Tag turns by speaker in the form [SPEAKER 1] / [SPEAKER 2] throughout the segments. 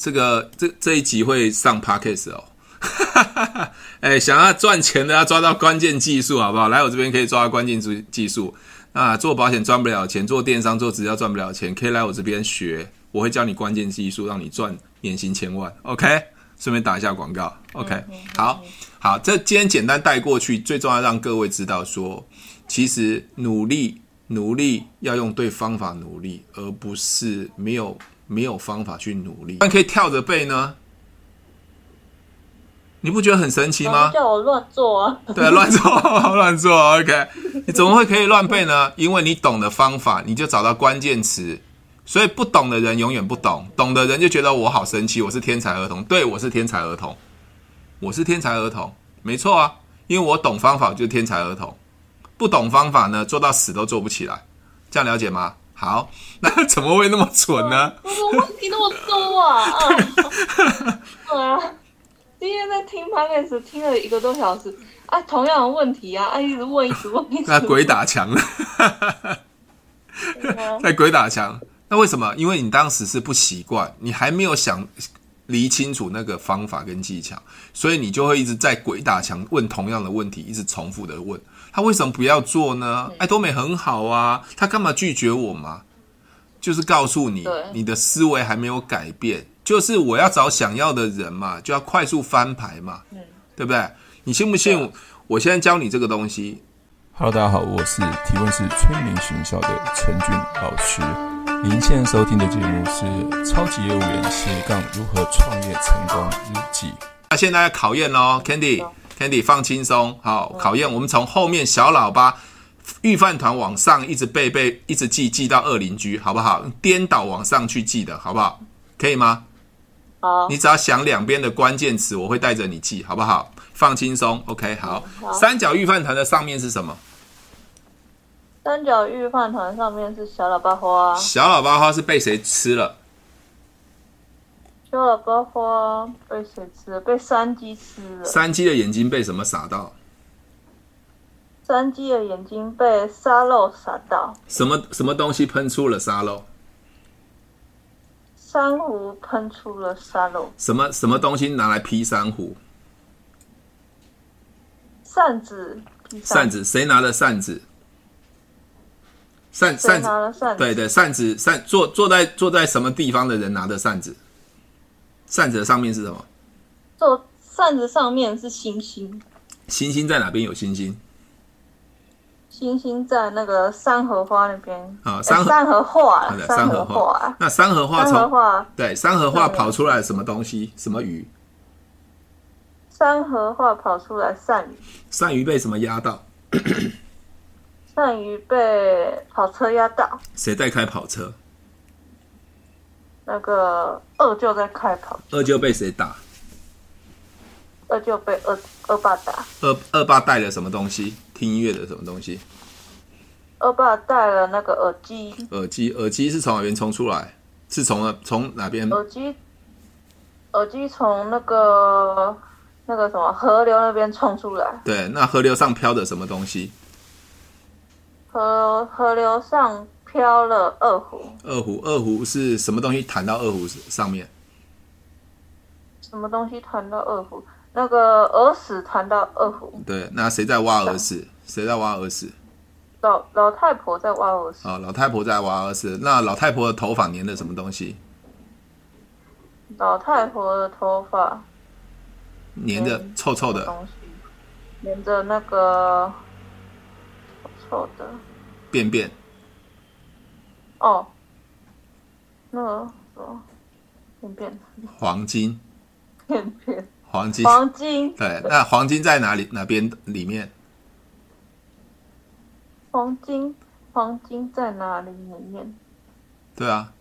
[SPEAKER 1] 这个这这一集会上 Podcast 哦。哎，想要赚钱的要抓到关键技术，好不好？来我这边可以抓到关键技技术。啊，做保险赚不了钱，做电商做直销赚不了钱，可以来我这边学，我会教你关键技术，让你赚年薪千万。OK，顺便打一下广告。OK，好好，这今天简单带过去，最重要让各位知道说，其实努力努力要用对方法努力，而不是没有没有方法去努力。但可以跳着背呢？你不觉得很神奇吗？
[SPEAKER 2] 叫我乱做啊！
[SPEAKER 1] 对，乱做，乱做。OK，你怎么会可以乱背呢？因为你懂的方法，你就找到关键词。所以不懂的人永远不懂，懂的人就觉得我好神奇，我是天才儿童。对，我是天才儿童，我是天才儿童，没错啊。因为我懂方法，就是天才儿童。不懂方法呢，做到死都做不起来。这样了解吗？好，那怎么会那么蠢呢？
[SPEAKER 2] 我怎么问题那么多啊？对啊。今天在听 Podcast 听了一个多小时啊，同样的问题啊，啊，一直问，一直问，一直问。
[SPEAKER 1] 那鬼打墙了，在鬼打墙。那为什么？因为你当时是不习惯，你还没有想理清楚那个方法跟技巧，所以你就会一直在鬼打墙，问同样的问题，一直重复的问。他为什么不要做呢？爱多美很好啊，他干嘛拒绝我嘛？就是告诉你，你的思维还没有改变。就是我要找想要的人嘛，就要快速翻牌嘛，嗯，对不对？你信不信？我现在教你这个东西。Hello，大家好，我是提问是催眠学校的陈俊老师。您现在收听的节目是《超级业务员斜杠如何创业成功日记》。那现在要考验喽，Candy，Candy 放轻松，好，考验。我们从后面小喇叭预饭团往上一直背背，一直记记到二邻居，好不好？颠倒往上去记的好不好？可以吗？
[SPEAKER 2] 好，
[SPEAKER 1] 你只要想两边的关键词，我会带着你记，好不好？放轻松，OK，好。好，三角预饭团的上面是什么？
[SPEAKER 2] 三角预饭团上面是小喇叭花。
[SPEAKER 1] 小喇叭花是被谁吃了？
[SPEAKER 2] 小喇叭花被谁吃了？被山鸡吃了。
[SPEAKER 1] 山鸡的眼睛被什么撒到？
[SPEAKER 2] 山鸡的眼睛被沙漏撒到。
[SPEAKER 1] 什么什么东西喷出了沙漏？
[SPEAKER 2] 珊瑚喷出了沙漏。
[SPEAKER 1] 什么什么东西拿来劈珊瑚？
[SPEAKER 2] 扇子。
[SPEAKER 1] 扇子，谁拿的扇子？扇扇子。对对，扇子扇坐坐在坐在什么地方的人拿的扇子？扇子的上面是什么？
[SPEAKER 2] 做扇子上面是星星。
[SPEAKER 1] 星星在哪边有星星？
[SPEAKER 2] 星星在那个山河花那边
[SPEAKER 1] 啊，三
[SPEAKER 2] 三合画，
[SPEAKER 1] 三合画。那三合画从对山河画跑出来什么东西？什么鱼？
[SPEAKER 2] 山河画跑出来鳝鱼。
[SPEAKER 1] 鳝鱼被什么压到？
[SPEAKER 2] 鳝鱼被跑车压到。
[SPEAKER 1] 谁在开跑车？
[SPEAKER 2] 那个二舅在开跑。
[SPEAKER 1] 二舅被谁打？
[SPEAKER 2] 二舅被二二爸打。
[SPEAKER 1] 二二爸带了什么东西？听音乐的什么东西？
[SPEAKER 2] 二爸带了那个耳机。
[SPEAKER 1] 耳机，耳机是从哪边冲出来？是从从哪边？
[SPEAKER 2] 耳机，耳机从那个那个什么河流那边冲出来。
[SPEAKER 1] 对，那河流上飘的什么东西？
[SPEAKER 2] 河河流上飘了二胡。
[SPEAKER 1] 二胡，二胡是什么东西弹到二胡上面？
[SPEAKER 2] 什么东西弹到二胡？那个耳屎弹到二胡，
[SPEAKER 1] 对，那谁在挖耳屎？谁在挖耳屎？
[SPEAKER 2] 老老太婆在挖耳屎。
[SPEAKER 1] 啊、哦，老太婆在挖耳屎。那老太婆的头发粘的什么东西？
[SPEAKER 2] 老太婆的头发
[SPEAKER 1] 粘着臭臭的
[SPEAKER 2] 东西，粘着那个臭臭的
[SPEAKER 1] 便便。
[SPEAKER 2] 哦，那个什么便便？
[SPEAKER 1] 黄金。
[SPEAKER 2] 片片。
[SPEAKER 1] 黄金，
[SPEAKER 2] 黄金，
[SPEAKER 1] 对，那黄金在哪里？哪边里面？
[SPEAKER 2] 黄金，黄金在哪里里面？
[SPEAKER 1] 对啊，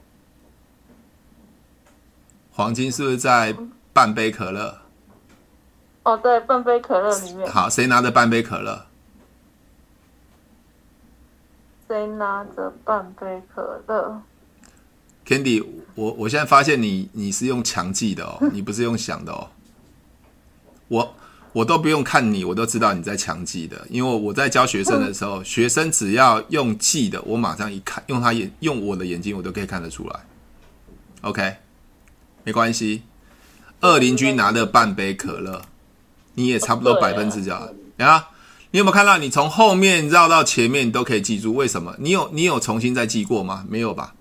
[SPEAKER 1] 黄金是不是在半杯可乐？
[SPEAKER 2] 哦，对，半杯可乐里面。
[SPEAKER 1] 好，谁拿着半杯可乐？
[SPEAKER 2] 谁拿着半杯可乐
[SPEAKER 1] ？Candy，我我现在发现你你是用强记的哦，你不是用想的哦。我我都不用看你，我都知道你在强记的，因为我在教学生的时候，学生只要用记的，我马上一看，用他眼用我的眼睛，我都可以看得出来。OK，没没关系。二邻居拿了半杯可乐，你也差不多百分之九啊。你有没有看到？你从后面绕到前面，你都可以记住。为什么？你有你有重新再记过吗？没有吧？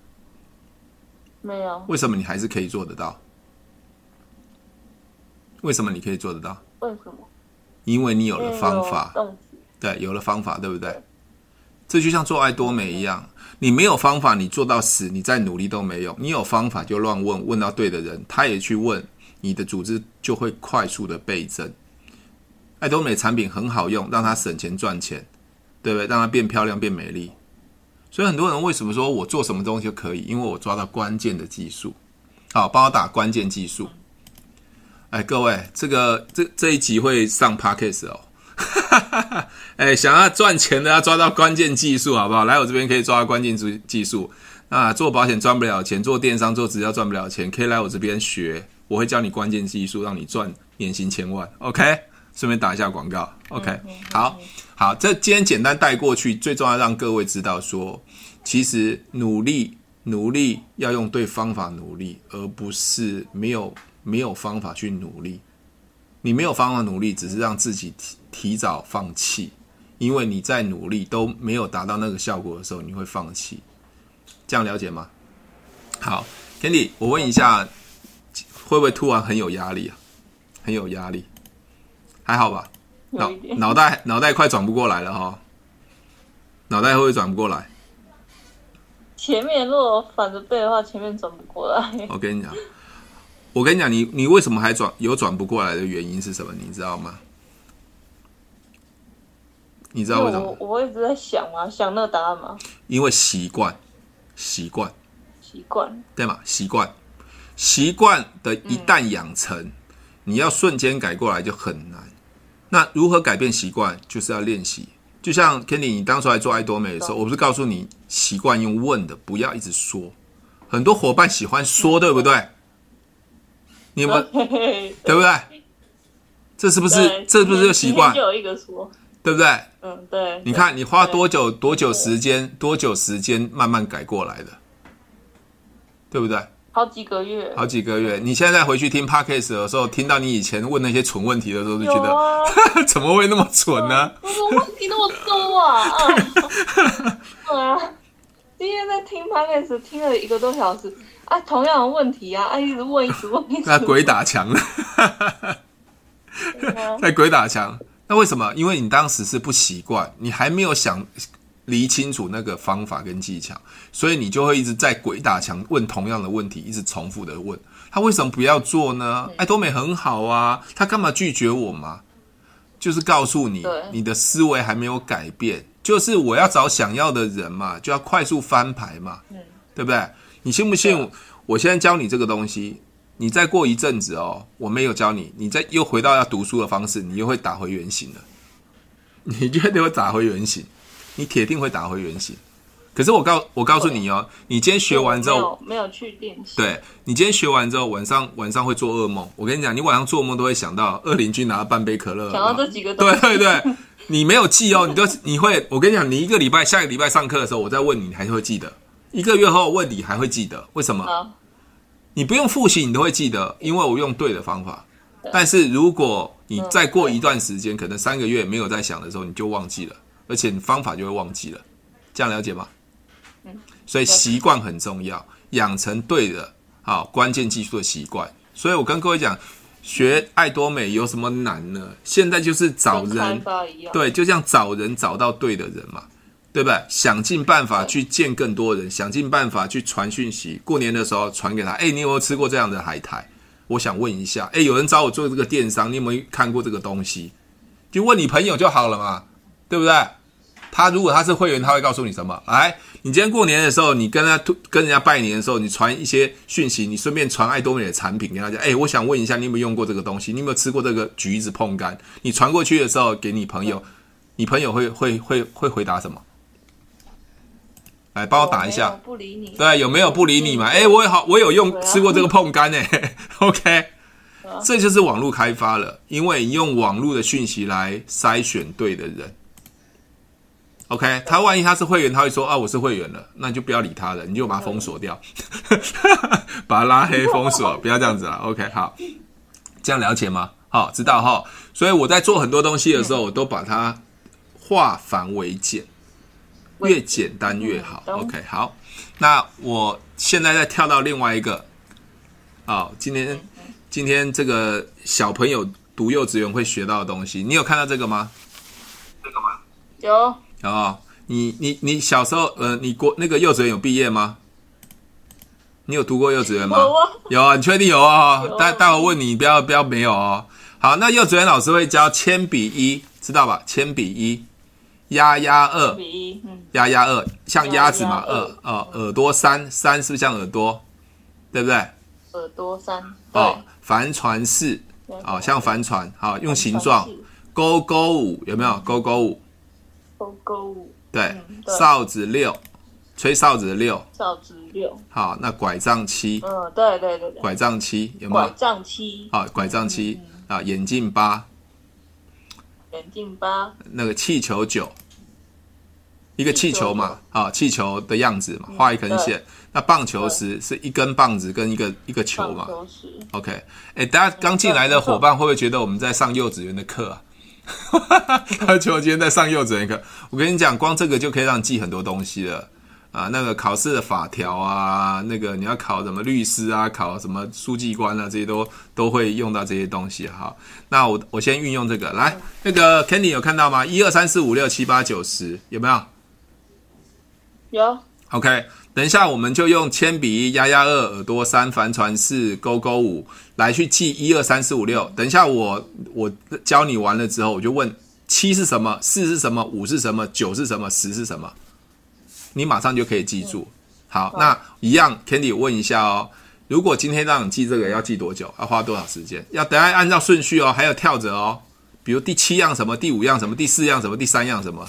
[SPEAKER 2] 没有。
[SPEAKER 1] 为什么你还是可以做得到？为什么你可以做得到？
[SPEAKER 2] 为什么？
[SPEAKER 1] 因为你有了方法。对，有了方法，对不对？对。这就像做爱多美一样，你没有方法，你做到死，你再努力都没用。你有方法就乱问，问到对的人，他也去问，你的组织就会快速的倍增。爱多美产品很好用，让它省钱赚钱，对不对？让它变漂亮变美丽。所以很多人为什么说我做什么东西就可以？因为我抓到关键的技术。好，帮我打关键技术。哎，各位，这个这这一集会上 Podcast 哦。哎，想要赚钱的要抓到关键技术，好不好？来我这边可以抓到关键技技术。啊，做保险赚不了钱，做电商做直销赚不了钱，可以来我这边学，我会教你关键技术，让你赚年薪千万。OK。顺便打一下广告，OK，好，好，这今天简单带过去，最重要让各位知道说，其实努力努力要用对方法努力，而不是没有没有方法去努力。你没有方法努力，只是让自己提提早放弃，因为你在努力都没有达到那个效果的时候，你会放弃。这样了解吗？好，Candy，我问一下，会不会突然很有压力啊？很有压力。还好吧，脑脑袋脑袋快转不过来了哈，脑袋会不会转不过来？
[SPEAKER 2] 前面如果反着背的话，前面转不过来。
[SPEAKER 1] 我跟你讲，我跟你讲，你你为什么还转有转不过来的原因是什么？你知道吗？你知道为什么？
[SPEAKER 2] 我我一直在想啊，想那个答案吗？
[SPEAKER 1] 因为习惯，习惯，
[SPEAKER 2] 习惯，
[SPEAKER 1] 对吗？习惯，习惯的一旦养成，嗯、你要瞬间改过来就很难。那如何改变习惯？就是要练习。就像 Kenny，你当初来做爱多美的时候，我不是告诉你习惯用问的，不要一直说。很多伙伴喜欢说，对不对？你有没有？对不对？这是不是？这是不是个习惯？
[SPEAKER 2] 就有一个说，
[SPEAKER 1] 对不对？
[SPEAKER 2] 嗯，对。
[SPEAKER 1] 你看，你花多久多久时间多久时间慢慢改过来的，对不对？
[SPEAKER 2] 好几个月，
[SPEAKER 1] 好几个月。你现在回去听 Podcast 的时候，听到你以前问那些蠢问题的时候，就觉得，啊、怎么会那么蠢呢？
[SPEAKER 2] 我么问题那么多啊！啊，今天在听 Podcast 听了一个多小时啊，同样的问题啊，啊，一直问，一直问，一直问。
[SPEAKER 1] 那鬼打墙了，在鬼打墙。那为什么？因为你当时是不习惯，你还没有想。理清楚那个方法跟技巧，所以你就会一直在鬼打墙，问同样的问题，一直重复的问。他为什么不要做呢？爱多美很好啊，他干嘛拒绝我嘛？就是告诉你，你的思维还没有改变。就是我要找想要的人嘛，就要快速翻牌嘛，对不对？你信不信？我现在教你这个东西，你再过一阵子哦，我没有教你，你再又回到要读书的方式，你又会打回原形了。你绝对会打回原形。你铁定会打回原形，可是我告我告诉你哦，你今天学完之后
[SPEAKER 2] 没有，去练习。
[SPEAKER 1] 对，你今天学完之后，晚上晚上会做噩梦。我跟你讲，你晚上做梦都会想到二邻居拿了半杯可乐。
[SPEAKER 2] 想到这几个，
[SPEAKER 1] 对对对，你没有记哦，你都你会，我跟你讲，你一个礼拜下个礼拜上课的时候，我再问你，你还是会记得。一个月后问你还会记得，为什么？好你不用复习，你都会记得，因为我用对的方法。但是如果你再过一段时间，可能三个月没有在想的时候，你就忘记了。而且你方法就会忘记了，这样了解吗？嗯，所以习惯很重要，养成对的啊关键技术的习惯。所以我跟各位讲，学爱多美有什么难呢？现在就是找人，对，就像找人找到对的人嘛，对不对？想尽办法去见更多人，想尽办法去传讯息。过年的时候传给他，哎，你有没有吃过这样的海苔？我想问一下，哎，有人找我做这个电商，你有没有看过这个东西？就问你朋友就好了嘛，对不对？他如果他是会员，他会告诉你什么？来，你今天过年的时候，你跟他跟人家拜年的时候，你传一些讯息，你顺便传爱多美的产品给大家。哎，我想问一下，你有没有用过这个东西？你有没有吃过这个橘子碰柑？你传过去的时候给你朋友，你朋友会会会会回答什么？来，帮我打一下。
[SPEAKER 2] 不理你。
[SPEAKER 1] 对，有没有不理你嘛？哎，我也好，我有用吃过这个碰柑诶。OK，这就是网络开发了，因为你用网络的讯息来筛选对的人。OK，他万一他是会员，他会说啊，我是会员了，那你就不要理他了，你就把他封锁掉，把他拉黑封锁，不要这样子了。OK，好，这样了解吗？好，知道哈。所以我在做很多东西的时候，我都把它化繁为简，越简单越好。OK，好，那我现在再跳到另外一个，哦，今天今天这个小朋友读幼稚园会学到的东西，你有看到这个吗？这个吗？
[SPEAKER 2] 有。
[SPEAKER 1] 哦，你你你小时候，呃，你国那个幼稚园有毕业吗？你有读过幼稚园吗？有啊，你确定有啊？待待会问你，不要不要没有哦。好，那幼稚园老师会教铅笔一，知道吧？铅笔一，鸭鸭二，鸭鸭二，像鸭子嘛，二哦，耳朵三，三是不是像耳朵？对不对？
[SPEAKER 2] 耳朵三。
[SPEAKER 1] 哦，帆船四，哦，像帆船，好，用形状。勾勾五有没有？勾勾五。
[SPEAKER 2] 勾勾五，
[SPEAKER 1] 对，哨子六，吹哨子的六，
[SPEAKER 2] 哨子六，
[SPEAKER 1] 好，那拐杖七，
[SPEAKER 2] 嗯，对对对对，
[SPEAKER 1] 拐杖七有没有？
[SPEAKER 2] 拐杖七，
[SPEAKER 1] 好，拐杖七。啊，眼镜八，
[SPEAKER 2] 眼镜八，
[SPEAKER 1] 那个气球九，一个气球嘛，啊，气球的样子嘛，画一根线。那棒球十是一根棒子跟一个一个球嘛？OK，哎，大家刚进来的伙伴会不会觉得我们在上幼稚园的课啊？而且我今天在上幼稚园课，我跟你讲，光这个就可以让你记很多东西了啊！那个考试的法条啊，那个你要考什么律师啊，考什么书记官啊，这些都都会用到这些东西哈。那我我先运用这个来，那个 Kenny 有看到吗？一二三四五六七八九十有没有？
[SPEAKER 2] 有。
[SPEAKER 1] OK。等一下，我们就用铅笔一、压压二、耳朵三、帆船四、勾勾五来去记一二三四五六。等一下我，我我教你完了之后，我就问七是什么，四是什么，五是什么，九是什么，十是什么，你马上就可以记住。好，那一样，Candy 问一下哦，如果今天让你记这个，要记多久？要花多少时间？要等下按照顺序哦，还有跳着哦，比如第七样什么，第五样什么，第四样什么，第三样什么。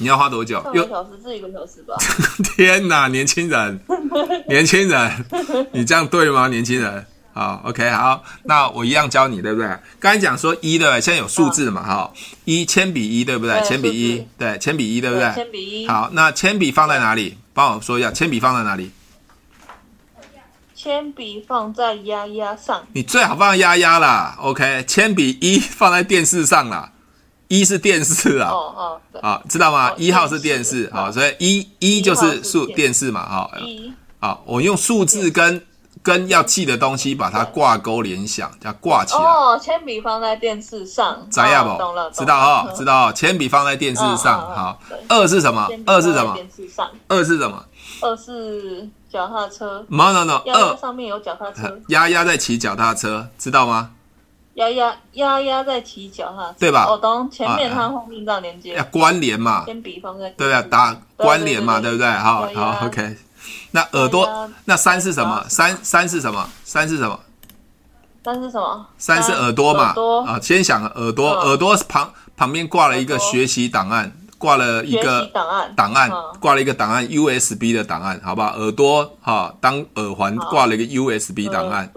[SPEAKER 1] 你要花多久？
[SPEAKER 2] 一个小时至一个小时吧。
[SPEAKER 1] 天哪，年轻人，年轻人，你这样对吗？年轻人，好，OK，好，那我一样教你，对不对？刚才讲说一对，现在有数字嘛？哈，一铅笔一对不对？铅笔一对，铅笔一对不对？
[SPEAKER 2] 铅笔一。
[SPEAKER 1] 好，那铅笔放在哪里？帮我说一下，铅笔放在哪里？
[SPEAKER 2] 铅笔放在丫丫上。
[SPEAKER 1] 你最好放在鸭鸭啦，OK。铅笔一放在电视上啦。一是电视啊，哦哦，啊，知道吗？一号是电视啊，所以一一就是数电视嘛，哈，一，啊，我用数字跟跟要记的东西把它挂钩联想，叫挂起来。
[SPEAKER 2] 哦，铅笔放在电视上，
[SPEAKER 1] 知道不？懂了，知道哈，知道。铅笔放在电视上，好。二是什么？二是什么？电视上。二是什么？
[SPEAKER 2] 二是脚踏车。
[SPEAKER 1] No no no，
[SPEAKER 2] 二上面有脚踏车。
[SPEAKER 1] 丫丫在骑脚踏车，知道吗？
[SPEAKER 2] 鸭鸭鸭鸭在骑脚踏车，
[SPEAKER 1] 对吧？
[SPEAKER 2] 哦，懂前面它后面这样连接，
[SPEAKER 1] 要关联嘛？
[SPEAKER 2] 先比方在
[SPEAKER 1] 对啊，打关联嘛，对不对？好好，OK。那耳朵，那三是什么？三三是什么？三是什么？
[SPEAKER 2] 三是什么？
[SPEAKER 1] 三是耳朵嘛？啊，先想耳朵，耳朵旁旁边挂了一个学习档案，挂了一个档案，档案挂了一个档案，USB 的档案，好不好？耳朵哈，当耳环挂了一个 USB 档案。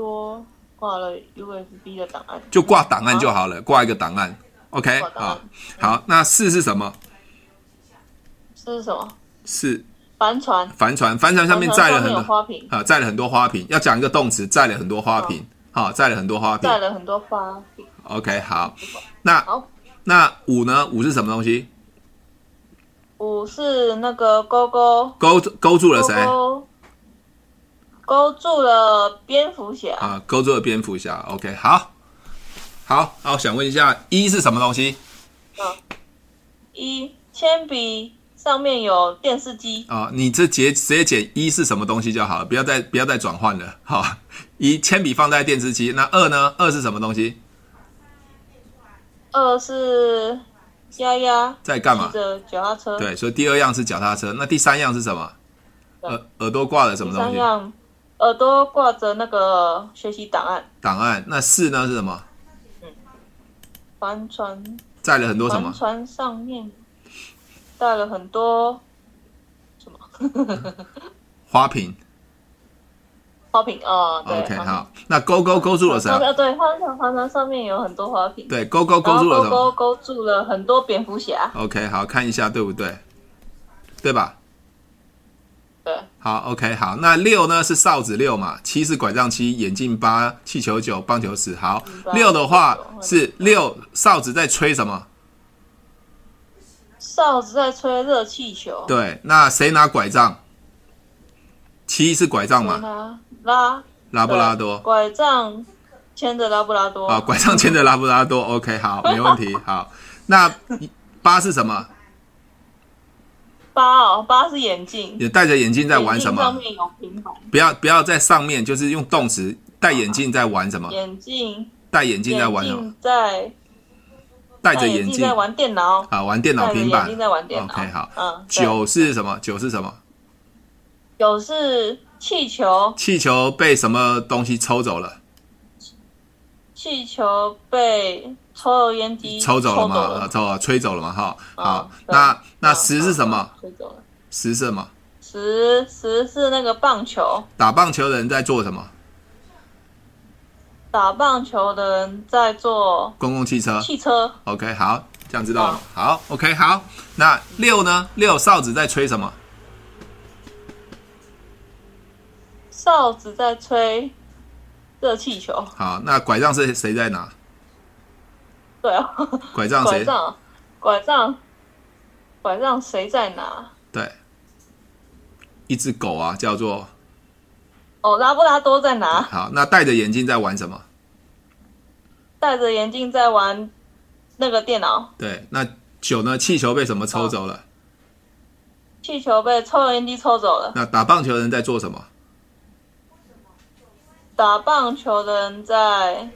[SPEAKER 2] 挂了 USB 的档案，
[SPEAKER 1] 就挂档案就好了，挂一个档案，OK，好，好，那四是什么？
[SPEAKER 2] 四是什么？
[SPEAKER 1] 四。
[SPEAKER 2] 帆船，
[SPEAKER 1] 帆船，帆船上面载了很多花瓶。啊，载了很多花瓶。要讲一个动词，载了很多花瓶，好，载了很多花瓶，
[SPEAKER 2] 载了很多花瓶。
[SPEAKER 1] OK，好，那那五呢？五是什么东西？
[SPEAKER 2] 五是那个勾勾。
[SPEAKER 1] 勾勾住了谁？
[SPEAKER 2] 勾住了蝙蝠侠
[SPEAKER 1] 啊！勾住了蝙蝠侠。OK，好，好，好，想问一下，一是什么东西？嗯，
[SPEAKER 2] 一铅笔上面有电视机
[SPEAKER 1] 啊。你这节直接解一是什么东西就好了，不要再不要再转换了。好，一铅笔放在电视机，那二呢？二是什么东西？
[SPEAKER 2] 二是丫丫
[SPEAKER 1] 在干嘛？
[SPEAKER 2] 脚踏车。
[SPEAKER 1] 对，所以第二样是脚踏车。那第三样是什么？耳耳朵挂了什么东西？
[SPEAKER 2] 耳朵挂着那个学习档案，
[SPEAKER 1] 档案。那四呢是什么？
[SPEAKER 2] 嗯，帆船
[SPEAKER 1] 载了很多什么？
[SPEAKER 2] 帆船上面带了很多什么？
[SPEAKER 1] 花瓶。
[SPEAKER 2] 花瓶哦。对
[SPEAKER 1] OK，好，那勾勾勾住了什么？
[SPEAKER 2] 对，花船花船上面有很多花瓶。
[SPEAKER 1] 对，勾勾勾住了什么？
[SPEAKER 2] 勾勾住了很多蝙蝠侠。
[SPEAKER 1] OK，好，看一下对不对？对吧？
[SPEAKER 2] 对。
[SPEAKER 1] 好，OK，好，那六呢是哨子六嘛？七是拐杖七，眼镜八，气球九，棒球十。好，六的话是六哨子在吹什么？
[SPEAKER 2] 哨子在吹热气球。
[SPEAKER 1] 对，那谁拿拐杖？七是拐杖嘛？
[SPEAKER 2] 拉
[SPEAKER 1] 拉布拉多。
[SPEAKER 2] 拐杖牵着拉布拉多。
[SPEAKER 1] 啊，拐杖牵着拉布拉多。OK，好，没问题。好，那八是什么？
[SPEAKER 2] 八哦，八是眼镜。
[SPEAKER 1] 也戴着眼镜在玩什么？
[SPEAKER 2] 上面有平板。
[SPEAKER 1] 不要不要在上面，就是用动词。戴眼镜在玩什么？
[SPEAKER 2] 眼镜。
[SPEAKER 1] 戴眼镜在玩什么？
[SPEAKER 2] 在。
[SPEAKER 1] 戴着眼镜
[SPEAKER 2] 在玩电脑
[SPEAKER 1] 啊，玩电脑平板。
[SPEAKER 2] 在玩电脑。
[SPEAKER 1] OK，好。
[SPEAKER 2] 嗯。
[SPEAKER 1] 九是什么？九是什么？
[SPEAKER 2] 九是气球。
[SPEAKER 1] 气球被什么东西抽走了？
[SPEAKER 2] 气球被抽油烟机
[SPEAKER 1] 抽走了嘛？抽啊，吹走了嘛？哈。好，那那十是什么？
[SPEAKER 2] 吹走了。
[SPEAKER 1] 十是什么？
[SPEAKER 2] 十十是那个棒球。
[SPEAKER 1] 打棒球的人在做什么？
[SPEAKER 2] 打棒球的人在坐
[SPEAKER 1] 公共汽车。
[SPEAKER 2] 汽车。
[SPEAKER 1] OK，好，这样知道了。好，OK，好。那六呢？六哨子在吹什么？
[SPEAKER 2] 哨子在吹热气球。
[SPEAKER 1] 好，那拐杖是谁在拿？
[SPEAKER 2] 对啊。
[SPEAKER 1] 拐杖谁？
[SPEAKER 2] 拐杖，拐杖，拐杖谁在拿？
[SPEAKER 1] 对，一只狗啊，叫做。
[SPEAKER 2] 哦，拉布拉多在哪？
[SPEAKER 1] 好，那戴着眼镜在玩什么？
[SPEAKER 2] 戴着眼镜在玩那个电脑。
[SPEAKER 1] 对，那九呢？气球被什么抽走了？哦、
[SPEAKER 2] 气球被抽油烟机抽走了。
[SPEAKER 1] 那打棒球的人在做什么？
[SPEAKER 2] 打棒球的人在。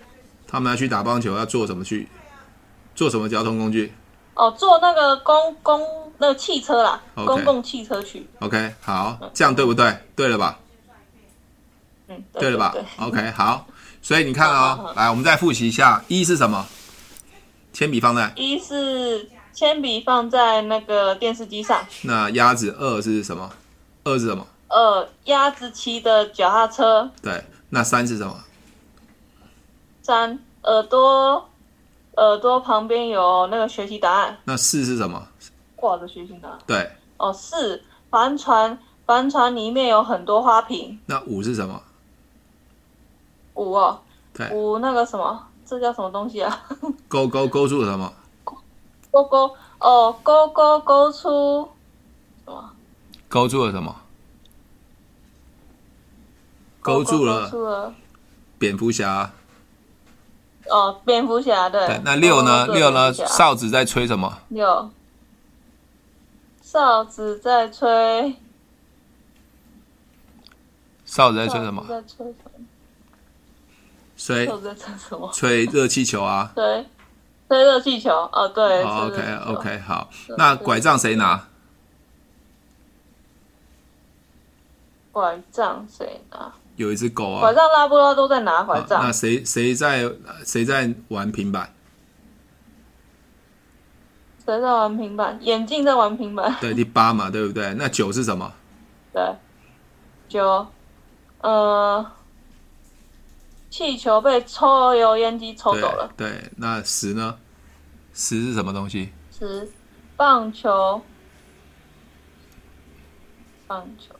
[SPEAKER 1] 他们要去打棒球，要做什么去？坐什么交通工具？
[SPEAKER 2] 哦，坐那个公公那个汽车啦，okay. 公共汽车去。
[SPEAKER 1] OK，好，这样对不对？对了吧？
[SPEAKER 2] 嗯，
[SPEAKER 1] 对，对了吧？OK，好，所以你看啊、哦，来，我们再复习一下，一是什么？铅笔放在
[SPEAKER 2] 一是铅笔放在那个电视机上。
[SPEAKER 1] 那鸭子二是什么？二是什么？
[SPEAKER 2] 二鸭子骑的脚踏车。
[SPEAKER 1] 对，那三是什么？
[SPEAKER 2] 三耳朵耳朵旁边有那个学习答案。
[SPEAKER 1] 那四是什么？
[SPEAKER 2] 挂着学习答案。
[SPEAKER 1] 对。
[SPEAKER 2] 哦，四帆船帆船里面有很多花瓶。
[SPEAKER 1] 那五是什么？
[SPEAKER 2] 五哦，对，五那个什么，这叫什么东西啊？
[SPEAKER 1] 勾勾勾住了什么？
[SPEAKER 2] 勾勾哦，勾勾勾出什么？
[SPEAKER 1] 勾住了什么？勾住了，
[SPEAKER 2] 勾住了
[SPEAKER 1] 蝙蝠侠。
[SPEAKER 2] 哦，蝙蝠侠对。
[SPEAKER 1] 对，那六呢？六呢？哨子在吹什么？
[SPEAKER 2] 六，哨子在吹。
[SPEAKER 1] 哨子在吹什么？
[SPEAKER 2] 在吹什么？
[SPEAKER 1] 吹
[SPEAKER 2] 在吹什么？
[SPEAKER 1] 吹热气球啊！
[SPEAKER 2] 对，吹热气球。哦，对。
[SPEAKER 1] Oh, OK，OK，、好。那拐杖谁拿？
[SPEAKER 2] 拐杖谁拿？
[SPEAKER 1] 有一只狗啊。
[SPEAKER 2] 拐杖拉布拉多在拿拐杖。
[SPEAKER 1] 那谁谁在谁在玩平板？
[SPEAKER 2] 谁在玩平板？眼镜在玩平板。
[SPEAKER 1] 对，第八嘛，对不对？那九是什么？
[SPEAKER 2] 对，九，呃。气球被抽油烟机抽走了。
[SPEAKER 1] 对，对，那十呢？十是什么东西？
[SPEAKER 2] 十，棒球。棒球。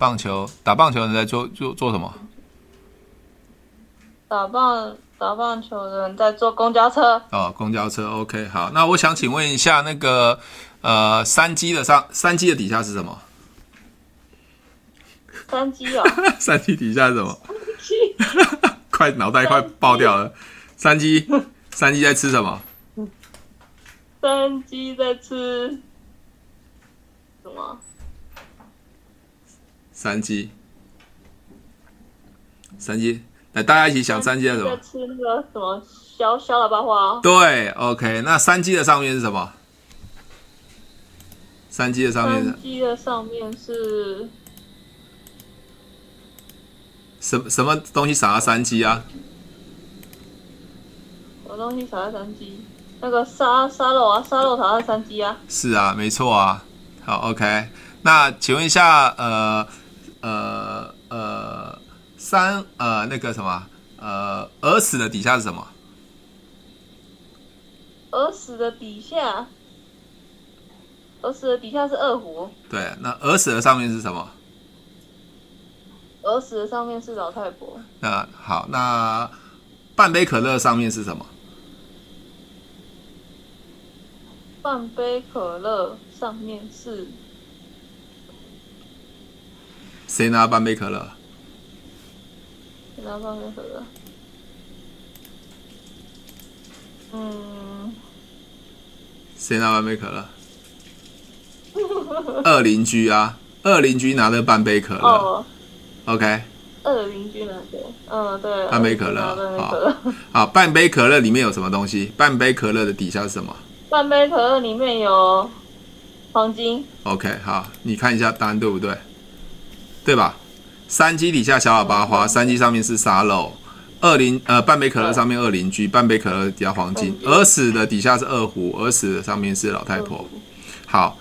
[SPEAKER 1] 棒球，打棒球的人在做做做什么？
[SPEAKER 2] 打棒打棒球的人在坐公交车。
[SPEAKER 1] 哦，公交车。OK，好。那我想请问一下，那个呃，三机的上，三机的底下是什么？
[SPEAKER 2] 三机哦。
[SPEAKER 1] 三机底下是什么？快脑袋快爆掉了！山鸡，山鸡在吃什么？
[SPEAKER 2] 山鸡在吃什么？
[SPEAKER 1] 山鸡，山鸡，来大家一起想山鸡的什
[SPEAKER 2] 么？吃那个什么小小喇叭花？
[SPEAKER 1] 对，OK。那山鸡的上面是什么？山鸡的上面，
[SPEAKER 2] 山鸡的上面是。
[SPEAKER 1] 什什么东西撒在山鸡啊？
[SPEAKER 2] 什么东西撒在山鸡？那个沙沙漏啊，沙漏撒在山鸡啊。
[SPEAKER 1] 是啊，没错啊。好，OK。那请问一下，呃呃呃，三呃那个什么呃耳屎的底下是什么？
[SPEAKER 2] 耳屎的底下，耳屎的底下是二胡。
[SPEAKER 1] 对，那耳屎的上面是什么？
[SPEAKER 2] 耳屎的上面是老太婆。
[SPEAKER 1] 那好，那半杯可乐上面是什么？
[SPEAKER 2] 半杯可乐上面是
[SPEAKER 1] 谁拿半杯可乐？
[SPEAKER 2] 谁拿半杯可乐？嗯，
[SPEAKER 1] 谁拿半杯可乐？二邻居啊，二邻居拿了半杯可乐。哦，OK。
[SPEAKER 2] 二邻居拿的，嗯，对。
[SPEAKER 1] 半杯可乐，好，好，半杯可乐里面有什么东西？半杯可乐的底下是什么？
[SPEAKER 2] 半杯可乐里面有黄金。
[SPEAKER 1] OK，好，你看一下答案对不对？对吧？三鸡底下小喇叭花，三鸡上面是沙漏。二邻呃，半杯可乐上面二邻居，半杯可乐底下黄金。儿时的底下是二胡，儿时的上面是老太婆。好，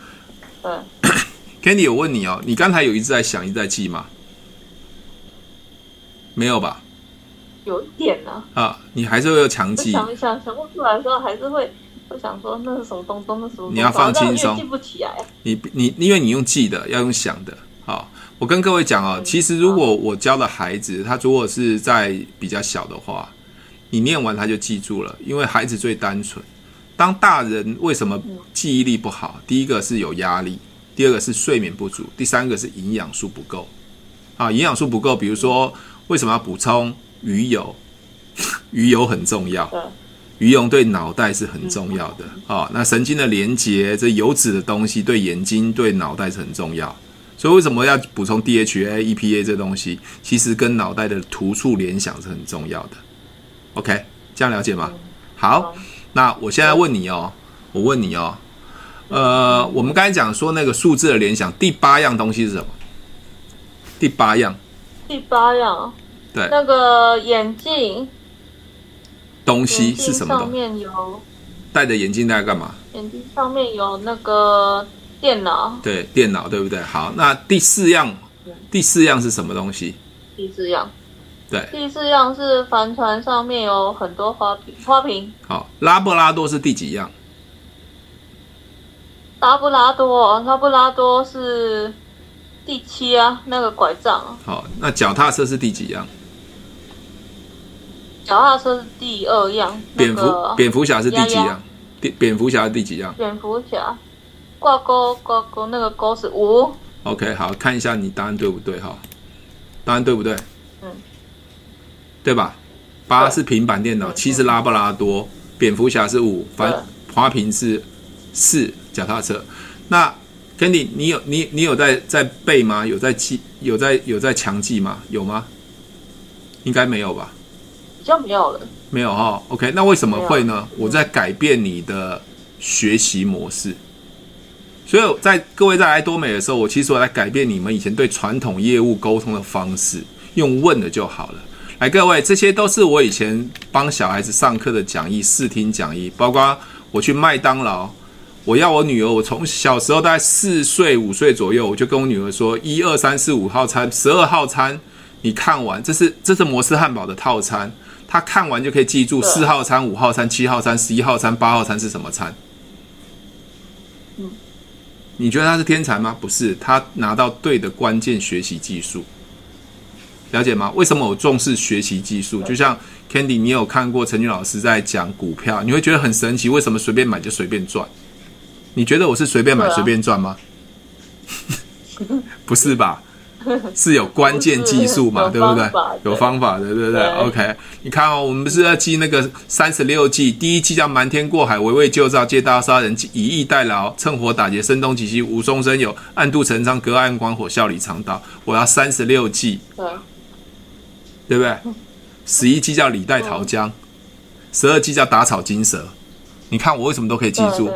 [SPEAKER 2] 嗯。
[SPEAKER 1] Candy，我问你哦，你刚才有一直在想，一直在记吗？没有吧？
[SPEAKER 2] 有一点呢。
[SPEAKER 1] 啊，你还是会有强记。
[SPEAKER 2] 想一想，想不出来的时候，还是会。我想说那是什么东东，那什么？
[SPEAKER 1] 你要放轻松，
[SPEAKER 2] 记不起来。
[SPEAKER 1] 你你因为你用记的，要用想的。好，我跟各位讲哦，其实如果我教的孩子，他如果是在比较小的话，你念完他就记住了，因为孩子最单纯。当大人为什么记忆力不好？第一个是有压力，第二个是睡眠不足，第三个是营养素不够。啊，营养素不够，比如说为什么要补充鱼油？鱼油很重要。鱼油对脑袋是很重要的啊、哦，那神经的连接，这油脂的东西对眼睛、对脑袋是很重要。所以为什么要补充 DHA、EPA 这东西？其实跟脑袋的突触联想是很重要的。OK，这样了解吗？好，那我现在问你哦，我问你哦，呃，我们刚才讲说那个数字的联想，第八样东西是什么？第八样，
[SPEAKER 2] 第八样，
[SPEAKER 1] 对，
[SPEAKER 2] 那个眼镜。
[SPEAKER 1] 东西是什么？
[SPEAKER 2] 上面有
[SPEAKER 1] 戴着眼镜戴干嘛？
[SPEAKER 2] 眼镜上面有那个电脑。对，
[SPEAKER 1] 电脑对不对？好，那第四样，第四样是什么东西？
[SPEAKER 2] 第四样，
[SPEAKER 1] 对，
[SPEAKER 2] 第四样是帆船上面有很多花瓶，花瓶。
[SPEAKER 1] 好，拉布拉多是第几样？
[SPEAKER 2] 拉布拉多，拉布拉多是第七啊，那个拐杖。
[SPEAKER 1] 好，那脚踏车是第几样？
[SPEAKER 2] 脚踏车是第二样，
[SPEAKER 1] 蝙蝠蝙蝠侠是第几样？蝙蝙蝠侠是第几样？
[SPEAKER 2] 蝙蝠侠挂钩挂钩那个钩是五。
[SPEAKER 1] OK，好，看一下你答案对不对哈？答案对不对？
[SPEAKER 2] 嗯，
[SPEAKER 1] 对吧？八是平板电脑，七是拉布拉多，蝙蝠侠是五，反花瓶是四，脚踏车。那 Candy，你有你你有在在背吗？有在记？有在有在强记吗？有吗？应该没有吧？
[SPEAKER 2] 比较没有了，
[SPEAKER 1] 没有哈、哦。OK，那为什么会呢？我在改变你的学习模式，所以在各位在来多美的时候，我其实我来改变你们以前对传统业务沟通的方式，用问的就好了。来，各位，这些都是我以前帮小孩子上课的讲义、试听讲义，包括我去麦当劳，我要我女儿，我从小时候大概四岁五岁左右，我就跟我女儿说：一二三四五号餐，十二号餐，你看完，这是这是摩斯汉堡的套餐。她看完就可以记住四号餐、五号餐、七号餐、十一号餐、八号餐是什么餐。
[SPEAKER 2] 嗯，
[SPEAKER 1] 你觉得他是天才吗？不是，他拿到对的关键学习技术，了解吗？为什么我重视学习技术？就像 Candy，你有看过陈俊老师在讲股票，你会觉得很神奇，为什么随便买就随便赚？你觉得我是随便买随便赚吗？不是吧？是有关键技术嘛，对不对？有方法的，对不对？OK，你看哦，我们不是要记那个三十六计，第一计叫瞒天过海、围魏救赵、借刀杀人、以逸待劳、趁火打劫、声东击西、无中生有、暗度陈仓、隔岸观火、笑里藏刀。我要三十六计，对不对？十一计叫李代桃僵，十二计叫打草惊蛇。你看我为什么都可以记住？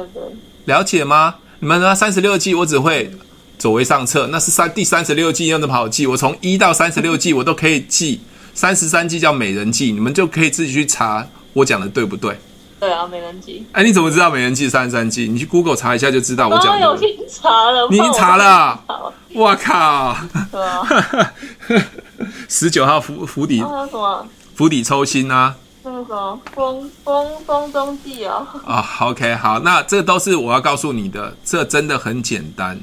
[SPEAKER 1] 了解吗？你们呢？三十六计我只会。走为上策，那是三第三十六计，用的好记。我从一到三十六计，我都可以记。三十三计叫美人计，你们就可以自己去查我讲的对不对？
[SPEAKER 2] 对啊，美人计。
[SPEAKER 1] 哎，你怎么知道美人计三十三计？你去 Google 查一下就知道我讲的。
[SPEAKER 2] 我已经查了，
[SPEAKER 1] 你已经查了？我靠！十九号釜釜底，
[SPEAKER 2] 还有什么？
[SPEAKER 1] 釜底抽薪啊？
[SPEAKER 2] 那个什么风风风中计啊？
[SPEAKER 1] 啊，OK，好，那这都是我要告诉你的，这真的很简单。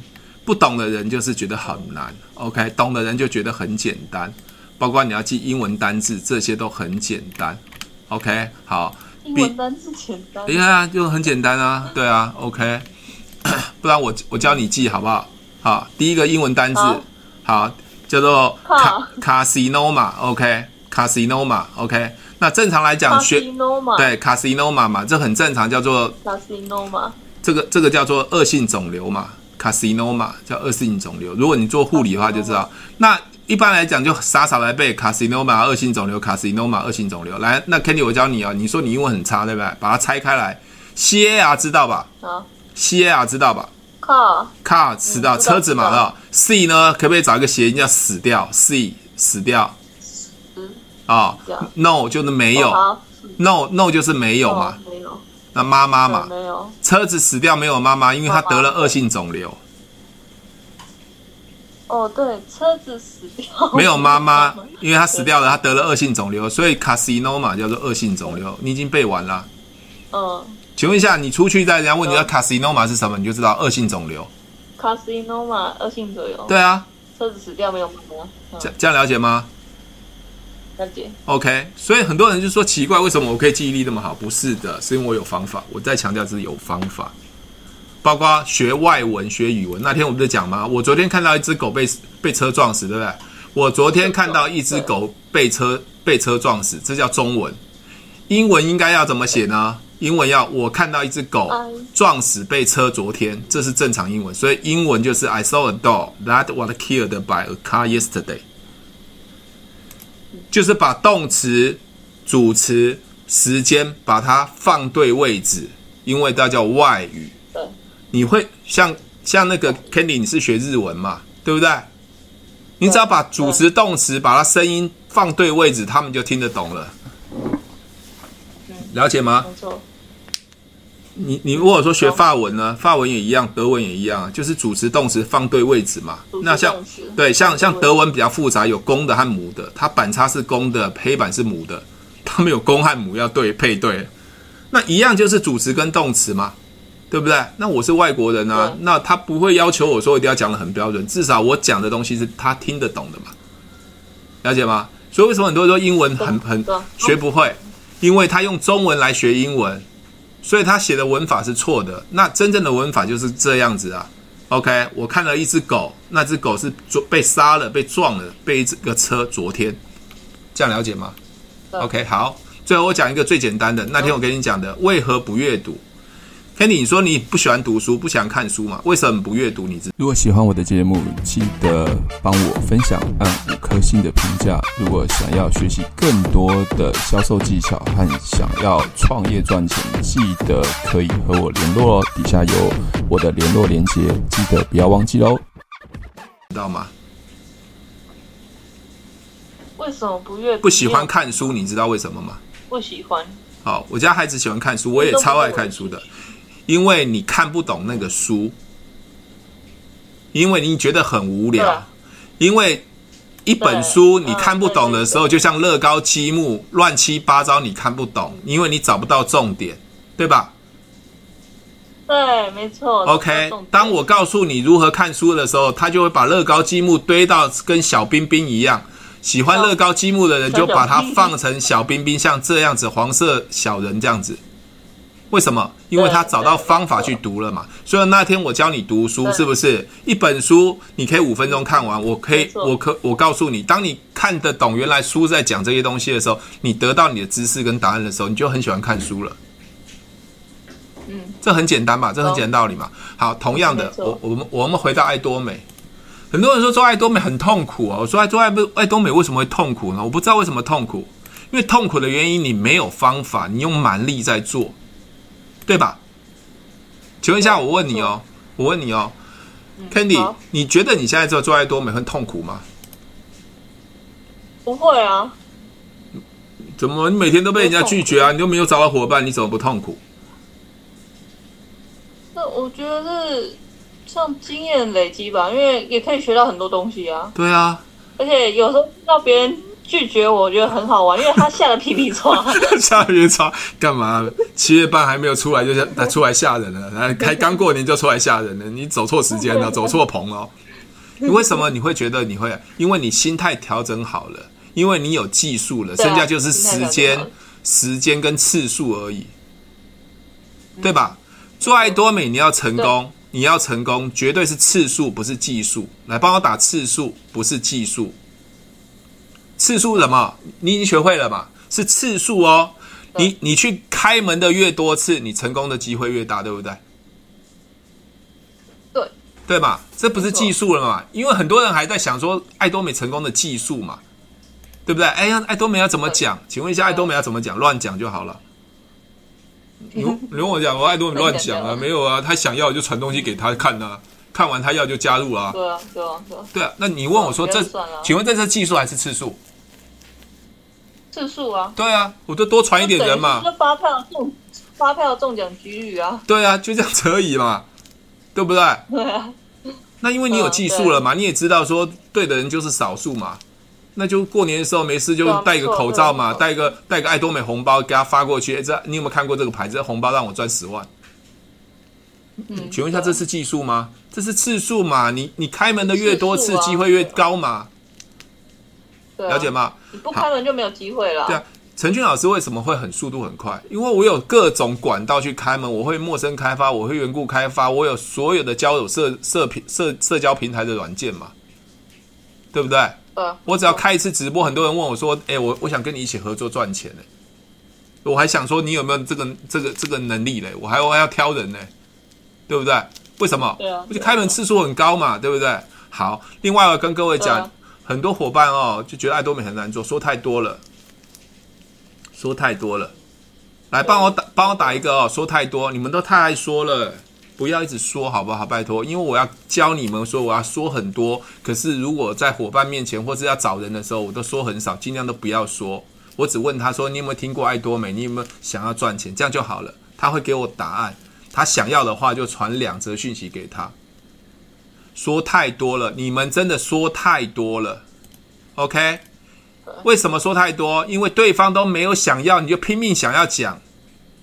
[SPEAKER 1] 不懂的人就是觉得很难，OK，懂的人就觉得很简单。包括你要记英文单字，这些都很简单，OK，好。
[SPEAKER 2] 英文单字简单？
[SPEAKER 1] 哎呀，就很简单啊，对啊，OK。不然我我教你记好不好？好，第一个英文单字，好，好，叫做卡卡西诺玛，OK，卡西诺玛，OK。那正常来讲学对卡西诺玛嘛，这很正常，叫做卡西诺玛。这个这个叫做恶性肿瘤嘛，卡西诺玛叫恶性肿瘤。如果你做护理的话就知道。那一般来讲就傻傻来背卡西诺玛恶性肿瘤，卡西诺玛恶性肿瘤。来，那 Kenny 我教你啊，你说你英文很差对不对？把它拆开来，C A R 知道吧？啊。C A R 知道吧？car car 知道车子嘛？了 C 呢？可不可以找一个谐音叫死掉？C 死掉。啊、哦、，no 就是没有、哦、，no no 就是没有嘛。没有。那妈妈嘛？没有。车子死掉没有妈妈，因为他得了恶性肿瘤。
[SPEAKER 2] 哦，对，车子死掉
[SPEAKER 1] 没有妈妈，因为他死掉了，他得了恶性肿瘤，所以 carcinoma 叫做恶性肿瘤。你已经背完了。嗯。请问一下，你出去在人家问你的 carcinoma 是什么，你就知道恶性肿瘤。
[SPEAKER 2] carcinoma 恶性肿瘤。
[SPEAKER 1] 对啊。
[SPEAKER 2] 车子死掉没有妈妈。
[SPEAKER 1] 嗯、这这样了解吗？
[SPEAKER 2] 了解。
[SPEAKER 1] OK，所以很多人就说奇怪，为什么我可以记忆力那么好？不是的，是因为我有方法。我再强调是有方法。包括学外文、学语文，那天我们在讲吗？我昨天看到一只狗被被车撞死，对不对？我昨天看到一只狗被车被车撞死，这叫中文。英文应该要怎么写呢？英文要我看到一只狗撞死被车，昨天这是正常英文，所以英文就是 I saw a dog that was killed by a car yesterday，就是把动词、主词、时间把它放对位置，因为它叫外语。你会像像那个 Kenny，你是学日文嘛，对不对？你只要把主词、动词把它声音放对位置，他们就听得懂了。了解吗？没错。你你如果说学法文呢，法文也一样，德文也一样，就是主词动词放对位置嘛。那像对像像德文比较复杂，有公的和母的，它板擦是公的，黑板是母的，它们有公和母要对配对。那一样就是主词跟动词嘛，对不对？那我是外国人啊，那他不会要求我说一定要讲的很标准，至少我讲的东西是他听得懂的嘛。了解吗？所以为什么很多人说英文很很学不会？因为他用中文来学英文。所以他写的文法是错的，那真正的文法就是这样子啊。OK，我看了一只狗，那只狗是被杀了，被撞了，被一个车昨天，这样了解吗？OK，好，最后我讲一个最简单的，那天我跟你讲的，为何不阅读？Kenny，你说你不喜欢读书，不喜欢看书嘛？为什么不阅读？你知？
[SPEAKER 3] 如果喜欢我的节目，记得帮我分享，按五颗星的评价。如果想要学习更多的销售技巧和想要创业赚钱，记得可以和我联络哦。底下有我的联络连接，记得不要忘记喽。
[SPEAKER 1] 知道吗？
[SPEAKER 2] 为什么不阅读？
[SPEAKER 1] 不喜欢看书，你知道为什么吗？
[SPEAKER 2] 不喜欢。
[SPEAKER 1] 好，我家孩子喜欢看书，我也超爱看书的。因为你看不懂那个书，因为你觉得很无聊，因为一本书你看不懂的时候，就像乐高积木乱七八糟，你看不懂，因为你找不到重点，对吧？
[SPEAKER 2] 对，没错。
[SPEAKER 1] OK，当我告诉你如何看书的时候，他就会把乐高积木堆到跟小冰冰一样。喜欢乐高积木的人就把它放成小冰冰，像这样子，黄色小人这样子。为什么？因为他找到方法去读了嘛。所以那天我教你读书，是不是一本书你可以五分钟看完？我可以，我可我告诉你，当你看得懂原来书在讲这些东西的时候，你得到你的知识跟答案的时候，你就很喜欢看书了。嗯，这很简单吧？这很简单道理嘛。好，同样的，我我们我们回到爱多美，很多人说做爱多美很痛苦啊。我说爱做爱不爱多美为什么会痛苦呢？我不知道为什么痛苦，因为痛苦的原因你没有方法，你用蛮力在做。对吧？请问一下，我问你哦，我问你哦，Candy，你觉得你现在做做爱多美很痛苦吗？
[SPEAKER 2] 不会啊。
[SPEAKER 1] 怎么你每天都被人家拒绝啊？你都没有找到伙伴，你怎么不痛苦？
[SPEAKER 2] 那我觉得是像经验累积吧，因为也可以学到很多东西啊。
[SPEAKER 1] 对啊，
[SPEAKER 2] 而且有时候听到别人拒绝我，我觉得很好玩，因为他下了皮皮剉。
[SPEAKER 1] 吓皮皮剉干嘛？七月半还没有出来就吓，他出来吓人了。还刚过年就出来吓人了，你走错时间了，走错棚了。你为什么你会觉得你会？因为你心态调整好了，因为你有技术了，剩下就是时间、时间跟次数而已，对吧？做爱多美，你要成功。你要成功，绝对是次数，不是技术。来帮我打次数，不是技术。次数什么？你已经学会了嘛？是次数哦。你你去开门的越多次，你成功的机会越大，对不对？
[SPEAKER 2] 对，
[SPEAKER 1] 对吧？这不是技术了嘛？因为很多人还在想说爱多美成功的技术嘛，对不对？哎呀，爱多美要怎么讲？请问一下，爱多美要怎么讲？乱讲就好了。你 你跟我讲，我爱多美乱讲啊，没有啊，他想要就传东西给他看啊，看完他要就加入啊。
[SPEAKER 2] 对啊，对啊，
[SPEAKER 1] 对啊。那你问我说这，请问这是技术还是次数？
[SPEAKER 2] 次数啊。对
[SPEAKER 1] 啊，我就多传一点人嘛。
[SPEAKER 2] 就发票中发票中奖几率啊。
[SPEAKER 1] 对啊，就这样子而已嘛，对不对？
[SPEAKER 2] 对啊。
[SPEAKER 1] 那因为你有技术了嘛，你也知道说对的人就是少数嘛。那就过年的时候没事就戴个口罩嘛，戴个戴个爱多美红包给他发过去。哎，这你有没有看过这个牌子？红包让我赚十万。嗯，请问一下，这是技术吗？这是次数嘛？你你开门的越多次，机会越高嘛？了解吗？
[SPEAKER 2] 你不开门就没有机会了。
[SPEAKER 1] 对啊，陈俊老师为什么会很速度很快？因为我有各种管道去开门，我会陌生开发，我会缘故开发，我有所有的交友社社平社社交平台的软件嘛，对不对？呃我只要开一次直播，很多人问我说：“哎、欸，我我想跟你一起合作赚钱呢。”我还想说你有没有这个这个这个能力嘞？我还我还要挑人呢，对不对？为什么？
[SPEAKER 2] 对啊，
[SPEAKER 1] 我就开门次数很高嘛，对不对？好，另外我跟各位讲，啊、很多伙伴哦就觉得爱多美很难做，说太多了，说太多了。来帮我打帮我打一个哦，说太多，你们都太爱说了。不要一直说好不好？拜托，因为我要教你们说，我要说很多。可是如果在伙伴面前或是要找人的时候，我都说很少，尽量都不要说。我只问他说：“你有没有听过爱多美？你有没有想要赚钱？”这样就好了。他会给我答案。他想要的话，就传两则讯息给他。说太多了，你们真的说太多了。OK？为什么说太多？因为对方都没有想要，你就拼命想要讲，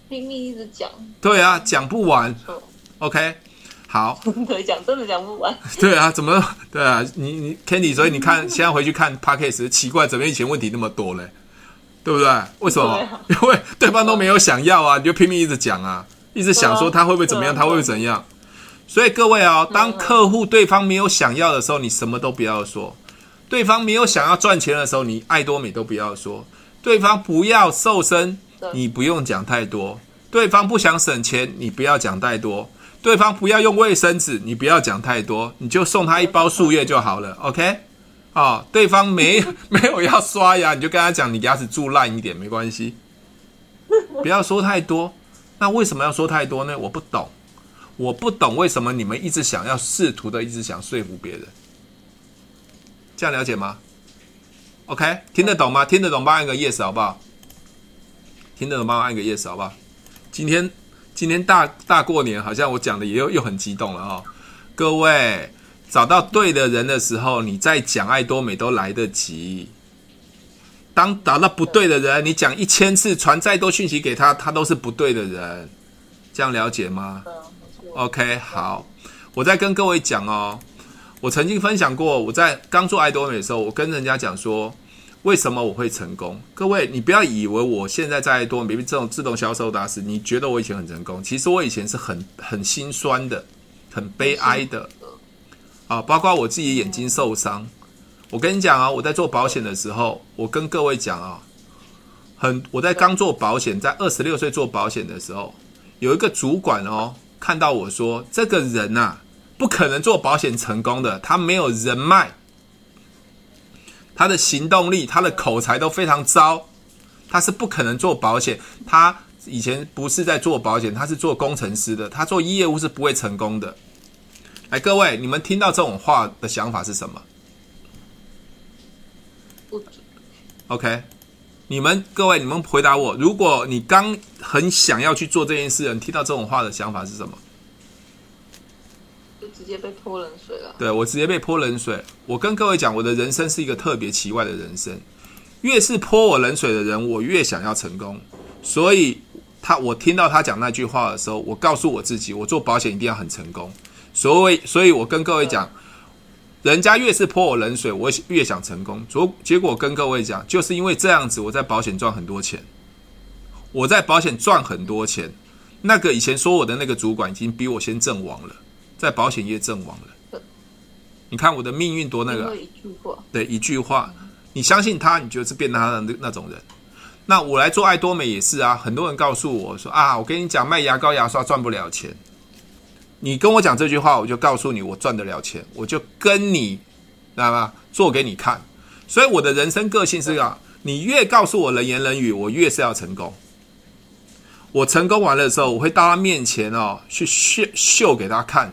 [SPEAKER 2] 拼命一直讲。
[SPEAKER 1] 对啊，讲不完。OK，好，
[SPEAKER 2] 对，讲真的讲不完。
[SPEAKER 1] 对啊，怎么？对啊，你你 Candy，所以你看，现在回去看 Podcast，奇怪，怎么以前问题那么多嘞？对不对？为什么？啊、因为对方都没有想要啊，你就拼命一直讲啊，一直想说他会不会怎么样，他会不会怎样？所以各位哦，当客户对方没有想要的时候，你什么都不要说；对方没有想要赚钱的时候，你爱多美都不要说；对方不要瘦身，你不用讲太多；对方不想省钱，你不要讲太多。对方不要用卫生纸，你不要讲太多，你就送他一包树叶就好了，OK？哦，对方没 没有要刷牙，你就跟他讲，你牙齿蛀烂一点没关系，不要说太多。那为什么要说太多呢？我不懂，我不懂为什么你们一直想要试图的一直想说服别人，这样了解吗？OK？听得懂吗？听得懂帮我按个 yes 好不好？听得懂帮我按个 yes 好不好？今天。今天大大过年，好像我讲的也又又很激动了哦。各位找到对的人的时候，你再讲爱多美都来得及。当找到不对的人，你讲一千次，传再多讯息给他，他都是不对的人。这样了解吗？OK，好，我再跟各位讲哦。我曾经分享过，我在刚做爱多美的时候，我跟人家讲说。为什么我会成功？各位，你不要以为我现在在多美这种自动销售大师，你觉得我以前很成功？其实我以前是很很心酸的，很悲哀的啊！包括我自己眼睛受伤。我跟你讲啊，我在做保险的时候，我跟各位讲啊，很我在刚做保险，在二十六岁做保险的时候，有一个主管哦，看到我说，这个人呐，不可能做保险成功的，他没有人脉。他的行动力、他的口才都非常糟，他是不可能做保险。他以前不是在做保险，他是做工程师的。他做业务是不会成功的。哎，各位，你们听到这种话的想法是什么？OK，你们各位，你们回答我。如果你刚很想要去做这件事，你听到这种话的想法是什么？
[SPEAKER 2] 直接被泼冷水了。
[SPEAKER 1] 对，我直接被泼冷水。我跟各位讲，我的人生是一个特别奇怪的人生。越是泼我冷水的人，我越想要成功。所以他，我听到他讲那句话的时候，我告诉我自己，我做保险一定要很成功。所以，所以我跟各位讲，人家越是泼我冷水，我越想成功。结结果跟各位讲，就是因为这样子，我在保险赚很多钱。我在保险赚很多钱。那个以前说我的那个主管，已经比我先阵亡了，在保险业阵亡了。你看我的命运多那
[SPEAKER 2] 个，
[SPEAKER 1] 对，一句话，你相信他，你就是变他的那那种人。那我来做爱多美也是啊，很多人告诉我说啊，我跟你讲，卖牙膏牙刷赚不了钱。你跟我讲这句话，我就告诉你，我赚得了钱，我就跟你，知道吗？做给你看。所以我的人生个性是这样，你越告诉我冷言冷语，我越是要成功。我成功完了的时候，我会到他面前哦，去秀秀给他看。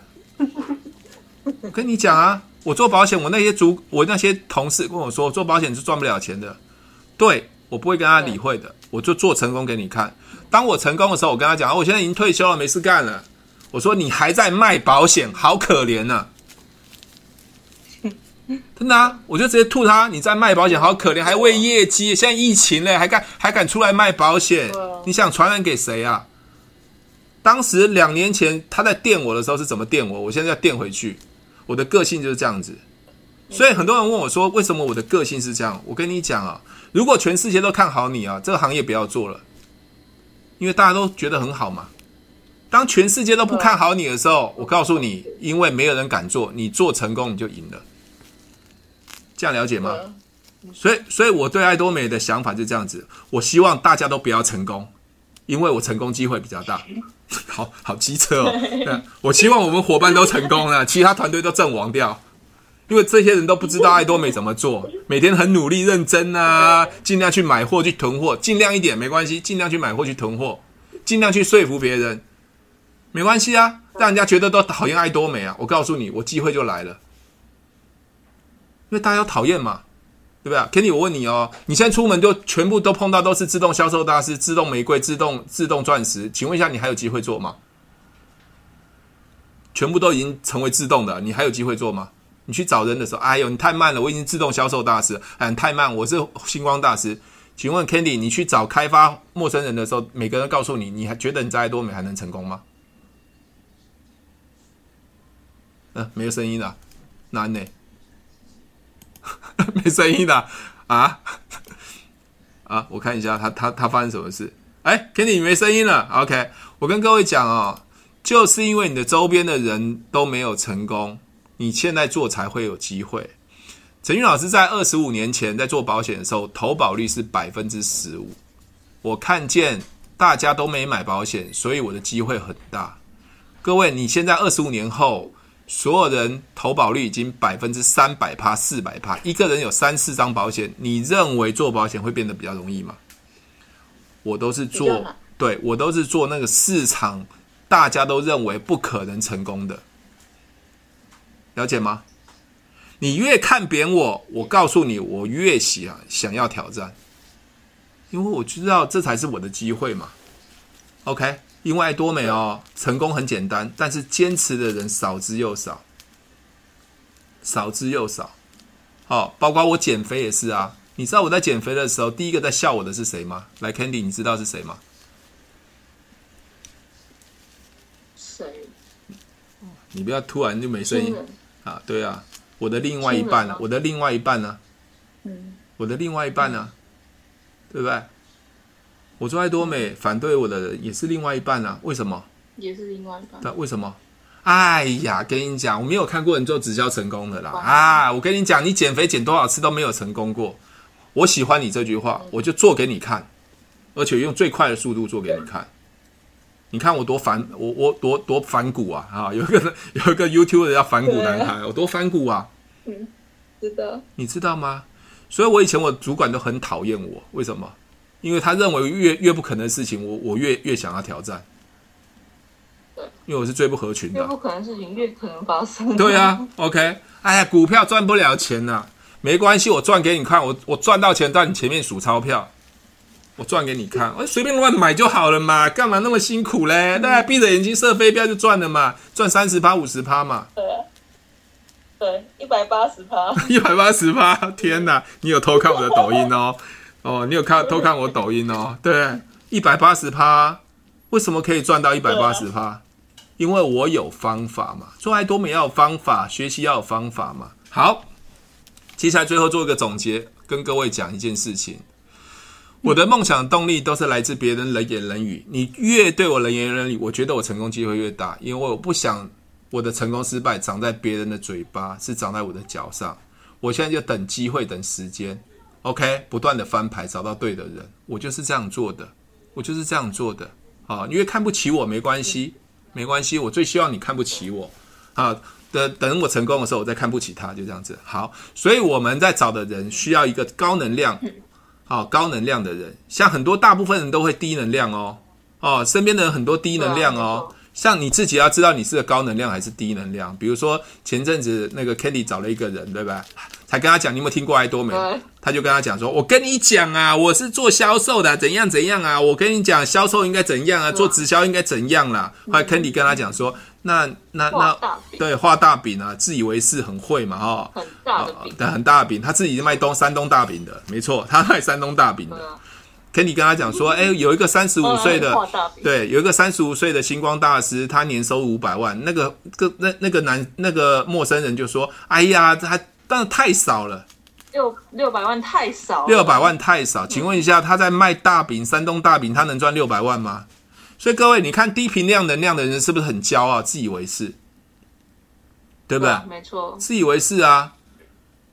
[SPEAKER 1] 我跟你讲啊，我做保险，我那些主，我那些同事跟我说，做保险是赚不了钱的。对，我不会跟他理会的，我就做成功给你看。当我成功的时候，我跟他讲，我现在已经退休了，没事干了。我说你还在卖保险，好可怜呐！真的啊，我就直接吐他，你在卖保险，好可怜，还为业绩。现在疫情嘞，还敢还敢出来卖保险？你想传染给谁啊？当时两年前他在电我的时候是怎么电我？我现在要电回去。我的个性就是这样子，所以很多人问我说，为什么我的个性是这样？我跟你讲啊，如果全世界都看好你啊，这个行业不要做了，因为大家都觉得很好嘛。当全世界都不看好你的时候，我告诉你，因为没有人敢做，你做成功你就赢了。这样了解吗？所以，所以我对爱多美的想法就这样子。我希望大家都不要成功，因为我成功机会比较大。好好机车哦。我希望我们伙伴都成功了，其他团队都阵亡掉，因为这些人都不知道爱多美怎么做，每天很努力认真啊，尽量去买货去囤货，尽量一点没关系，尽量去买货去囤货，尽量去说服别人。没关系啊，让人家觉得都讨厌爱多美啊！我告诉你，我机会就来了，因为大家都讨厌嘛，对不对？Kenny，我问你哦，你现在出门就全部都碰到都是自动销售大师、自动玫瑰、自动自动钻石，请问一下，你还有机会做吗？全部都已经成为自动的，你还有机会做吗？你去找人的时候，哎呦，你太慢了，我已经自动销售大师，哎，你太慢，我是星光大师。请问 Kenny，你去找开发陌生人的时候，每个人告诉你，你还觉得你在爱多美还能成功吗？嗯，没有声音了，难呢？没声音了啊 啊！我看一下他他他发生什么事？哎，Kenny 没声音了。OK，我跟各位讲哦，就是因为你的周边的人都没有成功，你现在做才会有机会。陈俊老师在二十五年前在做保险的时候，投保率是百分之十五。我看见大家都没买保险，所以我的机会很大。各位，你现在二十五年后。所有人投保率已经百分之三百趴、四百趴，一个人有三四张保险，你认为做保险会变得比较容易吗？我都是做，对，我都是做那个市场大家都认为不可能成功的，了解吗？你越看扁我，我告诉你，我越想想要挑战，因为我知道这才是我的机会嘛。OK。因为爱多美哦，成功很简单，但是坚持的人少之又少，少之又少。好、哦，包括我减肥也是啊。你知道我在减肥的时候，第一个在笑我的是谁吗？来，Candy，你知道是谁吗？
[SPEAKER 2] 谁？
[SPEAKER 1] 你不要突然就没声音啊！对啊，我的另外一半呢？我的另外一半呢？嗯，我的另外一半呢？对不对？我做爱多美，反对我的人也是另外一半啊？为什么？
[SPEAKER 2] 也是另外一半。
[SPEAKER 1] 那为什么？哎呀，跟你讲，我没有看过人做直销成功的啦！啊，我跟你讲，你减肥减多少次都没有成功过。我喜欢你这句话，我就做给你看，而且用最快的速度做给你看。你看我多反，我我多多反骨啊！啊，有一个有一个 YouTube 的叫反骨男孩，我多反骨啊！
[SPEAKER 2] 嗯，知道。你
[SPEAKER 1] 知道吗？所以我以前我主管都很讨厌我，为什么？因为他认为越越不可能的事情，我我越越想要挑战。
[SPEAKER 2] 对，
[SPEAKER 1] 因为我是最不合群的。
[SPEAKER 2] 越不可能的事情越可能发生。
[SPEAKER 1] 对啊，OK。哎呀，股票赚不了钱呐，没关系，我赚给你看。我我赚到钱，在你前面数钞票。我赚给你看，我随便乱买就好了嘛，干嘛那么辛苦嘞？大家闭着眼睛射飞镖就赚了嘛，赚三十趴五十趴嘛。
[SPEAKER 2] 对啊，对，一百八十趴，
[SPEAKER 1] 一百八十趴，天哪！你有偷看我的抖音哦？哦，你有看偷看我抖音哦？对，一百八十趴，为什么可以赚到一百八十趴？因为我有方法嘛，做爱多美要有方法，学习要有方法嘛。好，接下来最后做一个总结，跟各位讲一件事情。我的梦想动力都是来自别人冷言冷语，你越对我冷言冷语，我觉得我成功机会越大，因为我不想我的成功失败长在别人的嘴巴，是长在我的脚上。我现在就等机会，等时间，OK，不断的翻牌，找到对的人，我就是这样做的，我就是这样做的。啊，因为看不起我没关系。没关系，我最希望你看不起我，啊，等等我成功的时候，我再看不起他，就这样子。好，所以我们在找的人需要一个高能量，好，高能量的人，像很多大部分人都会低能量哦，哦，身边的人很多低能量哦，像你自己要知道你是个高能量还是低能量。比如说前阵子那个 Kenny 找了一个人，对吧？才跟他讲，你有没有听过爱多美？他就跟他讲说：“我跟你讲啊，我是做销售的，怎样怎样啊？我跟你讲，销售应该怎样啊？做直销应该怎样啦？”后来 Kenny 跟他讲说：“那那那，对，画大饼啊，自以为是很会嘛，哈，
[SPEAKER 2] 很大的饼，
[SPEAKER 1] 很大饼，他自己是卖东山东大饼的，没错，他卖山东大饼的。”Candy 跟他讲说：“哎，有一个三十五岁的，对，有一个三十五岁的星光大师，他年收五百万。那个个那那个男那个陌生人就说：‘哎呀，他’。”但是太少了，
[SPEAKER 2] 六六百万太少，
[SPEAKER 1] 六百万太少。请问一下，他在卖大饼，山东大饼，他能赚六百万吗？所以各位，你看低频量能量的人是不是很骄傲、自以为是？对不对？
[SPEAKER 2] 没错，
[SPEAKER 1] 自以为是啊。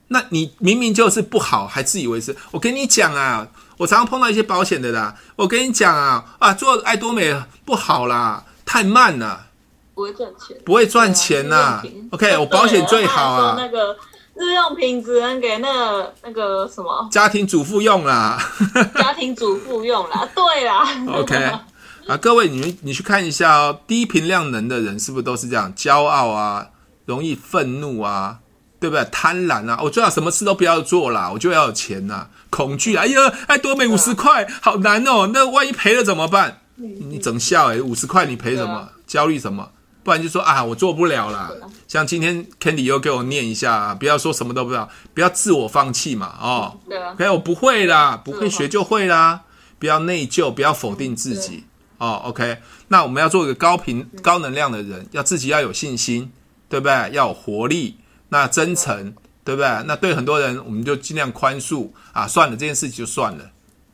[SPEAKER 1] 那你明明就是不好，还自以为是。我跟你讲啊，我常常碰到一些保险的啦。我跟你讲啊，啊，做爱多美不好啦，太慢了，
[SPEAKER 2] 不会赚钱，
[SPEAKER 1] 不会赚钱呐。OK，我保险最好啊。
[SPEAKER 2] 那个。日用品只能给那个那个什么
[SPEAKER 1] 家庭主妇用啦，
[SPEAKER 2] 家庭主妇用啦，对啦。
[SPEAKER 1] OK 啊，各位，你们你去看一下哦，低频量能的人是不是都是这样？骄傲啊，容易愤怒啊，对不对？贪婪啊，我最好什么事都不要做啦，我就要有钱呐。恐惧，哎呀，哎多美五十块，好难哦，那万一赔了怎么办？你整笑哎，五十块你赔什么？焦虑什么？不然就说啊，我做不了啦。像今天 Candy 又给我念一下，啊，不要说什么都不知道，不要自我放弃嘛，哦。对啊。OK，我不会啦，不会学就会啦，不要内疚，不要否定自己。哦，OK，那我们要做一个高频、高能量的人，要自己要有信心，对不对？要有活力，那真诚，对不对？那对很多人，我们就尽量宽恕啊，算了，这件事情就算了。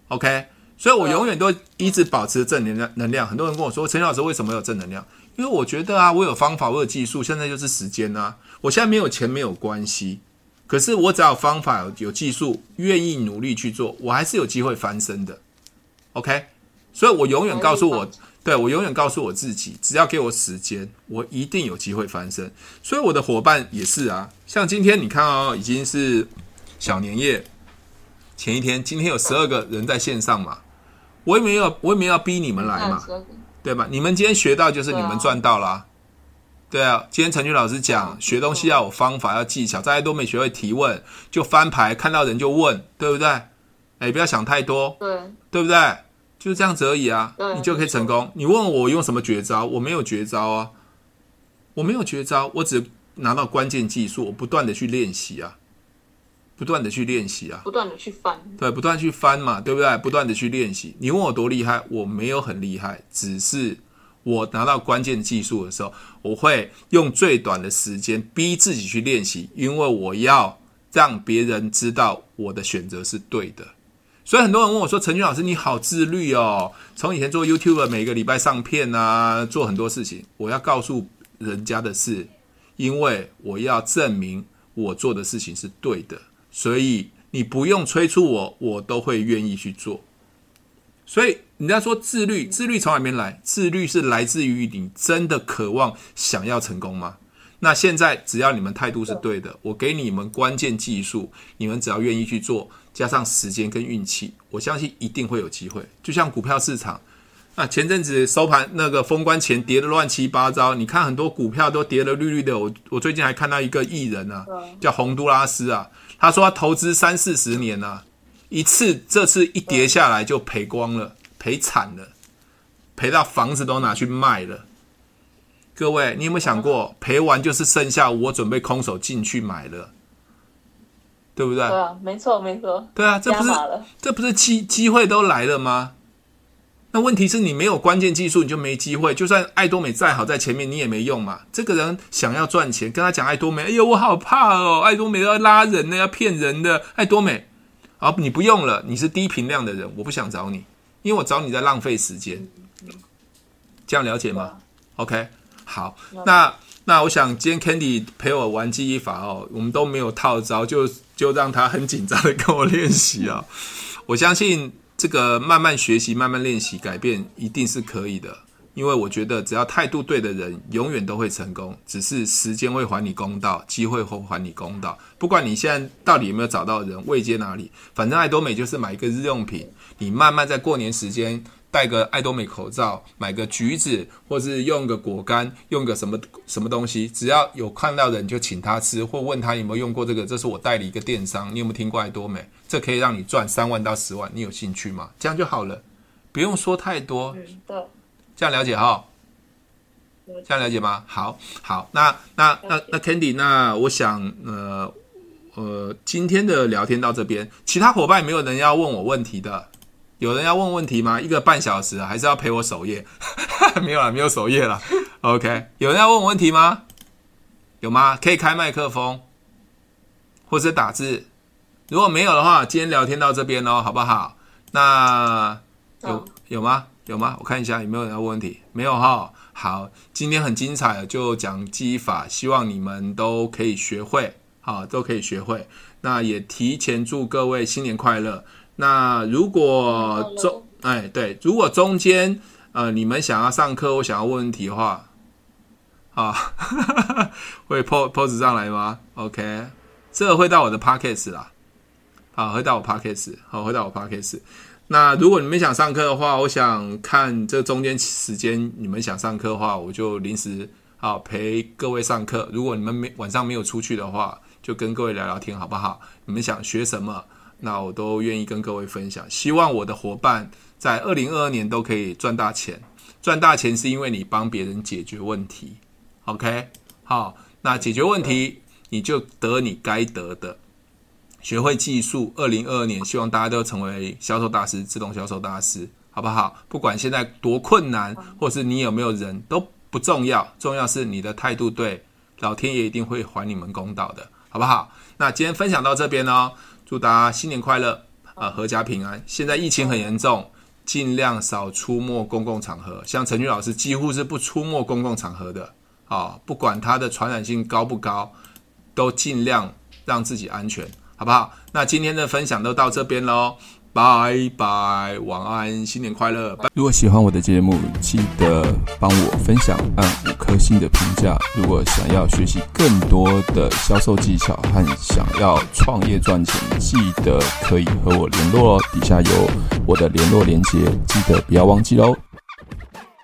[SPEAKER 1] OK，所以我永远都一直保持正能量。能量，很多人跟我说，陈老师为什么有正能量？因为我觉得啊，我有方法，我有技术，现在就是时间啊。我现在没有钱没有关系，可是我只要有方法、有有技术，愿意努力去做，我还是有机会翻身的。OK，所以我永远告诉我，对，我永远告诉我自己，只要给我时间，我一定有机会翻身。所以我的伙伴也是啊，像今天你看哦，已经是小年夜前一天，今天有十二个人在线上嘛，我也没有，我也没有要逼你们来嘛。对吧？你们今天学到就是你们赚到啦，啊，对啊。今天陈俊老师讲，学东西要有方法，要技巧，大家都没学会提问，就翻牌，看到人就问，对不对？哎，不要想太多，对，对不对？就是这样子而已啊，你就可以成功。你问我用什么绝招，我没有绝招啊，我没有绝招，我只拿到关键技术，我不断的去练习啊。不断的去练习啊，
[SPEAKER 2] 不断的去翻，
[SPEAKER 1] 对，不断去翻嘛，对不对？不断的去练习。你问我多厉害，我没有很厉害，只是我拿到关键技术的时候，我会用最短的时间逼自己去练习，因为我要让别人知道我的选择是对的。所以很多人问我说：“陈俊老师，你好自律哦，从以前做 YouTube 每个礼拜上片啊，做很多事情。”我要告诉人家的是，因为我要证明我做的事情是对的。所以你不用催促我，我都会愿意去做。所以人家说自律，自律从哪边来？自律是来自于你真的渴望想要成功吗？那现在只要你们态度是对的，我给你们关键技术，你们只要愿意去做，加上时间跟运气，我相信一定会有机会。就像股票市场，那前阵子收盘那个封关前跌的乱七八糟，你看很多股票都跌得绿绿的。我我最近还看到一个艺人啊，叫洪都拉斯啊。他说他投资三四十年了，一次这次一跌下来就赔光了，赔惨了，赔到房子都拿去卖了。各位，你有没有想过，赔完就是剩下我准备空手进去买了，对不对？
[SPEAKER 2] 对啊，没错没错。
[SPEAKER 1] 对啊，这不是这不是机机会都来了吗？那问题是你没有关键技术，你就没机会。就算爱多美再好，在前面你也没用嘛。这个人想要赚钱，跟他讲爱多美，哎呦，我好怕哦，爱多美要拉人的，要骗人的。爱多美，好，你不用了，你是低频量的人，我不想找你，因为我找你在浪费时间。这样了解吗？OK。好，那那我想今天 Candy 陪我玩记忆法哦，我们都没有套招，就就让他很紧张的跟我练习啊。我相信这个慢慢学习、慢慢练习，改变一定是可以的。因为我觉得只要态度对的人，永远都会成功。只是时间会还你公道，机会会还你公道。不管你现在到底有没有找到人，位阶哪里，反正爱多美就是买一个日用品，你慢慢在过年时间。戴个爱多美口罩，买个橘子，或是用个果干，用个什么什么东西，只要有看到人就请他吃，或问他有没有用过这个。这是我代理一个电商，你有没有听过爱多美？这可以让你赚三万到十万，你有兴趣吗？这样就好了，不用说太多。对，这样了解哈？这样了解吗？好，好，那那那那 Candy，那我想呃呃，今天的聊天到这边，其他伙伴有没有人要问我问题的？有人要问问题吗？一个半小时还是要陪我守夜？没有了，没有守夜了。OK，有人要问我问题吗？有吗？可以开麦克风，或者打字。如果没有的话，今天聊天到这边喽，好不好？那有有吗？有吗？我看一下有没有人要问问题。没有哈。好，今天很精彩，就讲记忆法，希望你们都可以学会，好，都可以学会。那也提前祝各位新年快乐。那如果中哎对，如果中间呃你们想要上课或想要问问题的话，啊，会 po pose 上来吗？OK，这个会到我的 Podcast 啦，好，会到我 Podcast，好，会到我 Podcast。那如果你们想上课的话，我想看这中间时间你们想上课的话，我就临时啊陪各位上课。如果你们没晚上没有出去的话，就跟各位聊聊天，好不好？你们想学什么？那我都愿意跟各位分享，希望我的伙伴在二零二二年都可以赚大钱。赚大钱是因为你帮别人解决问题，OK？好，那解决问题你就得你该得的，学会技术。二零二二年，希望大家都成为销售大师，自动销售大师，好不好？不管现在多困难，或是你有没有人都不重要，重要是你的态度对，老天爷一定会还你们公道的，好不好？那今天分享到这边哦。祝大家新年快乐啊，阖家平安。现在疫情很严重，尽量少出没公共场合。像陈俊老师几乎是不出没公共场合的啊，不管它的传染性高不高，都尽量让自己安全，好不好？那今天的分享都到这边喽。拜拜，晚安，新年快乐！
[SPEAKER 3] 如果喜欢我的节目，记得帮我分享，按五颗星的评价。如果想要学习更多的销售技巧和想要创业赚钱，记得可以和我联络哦。底下有我的联络链接，记得不要忘记喽。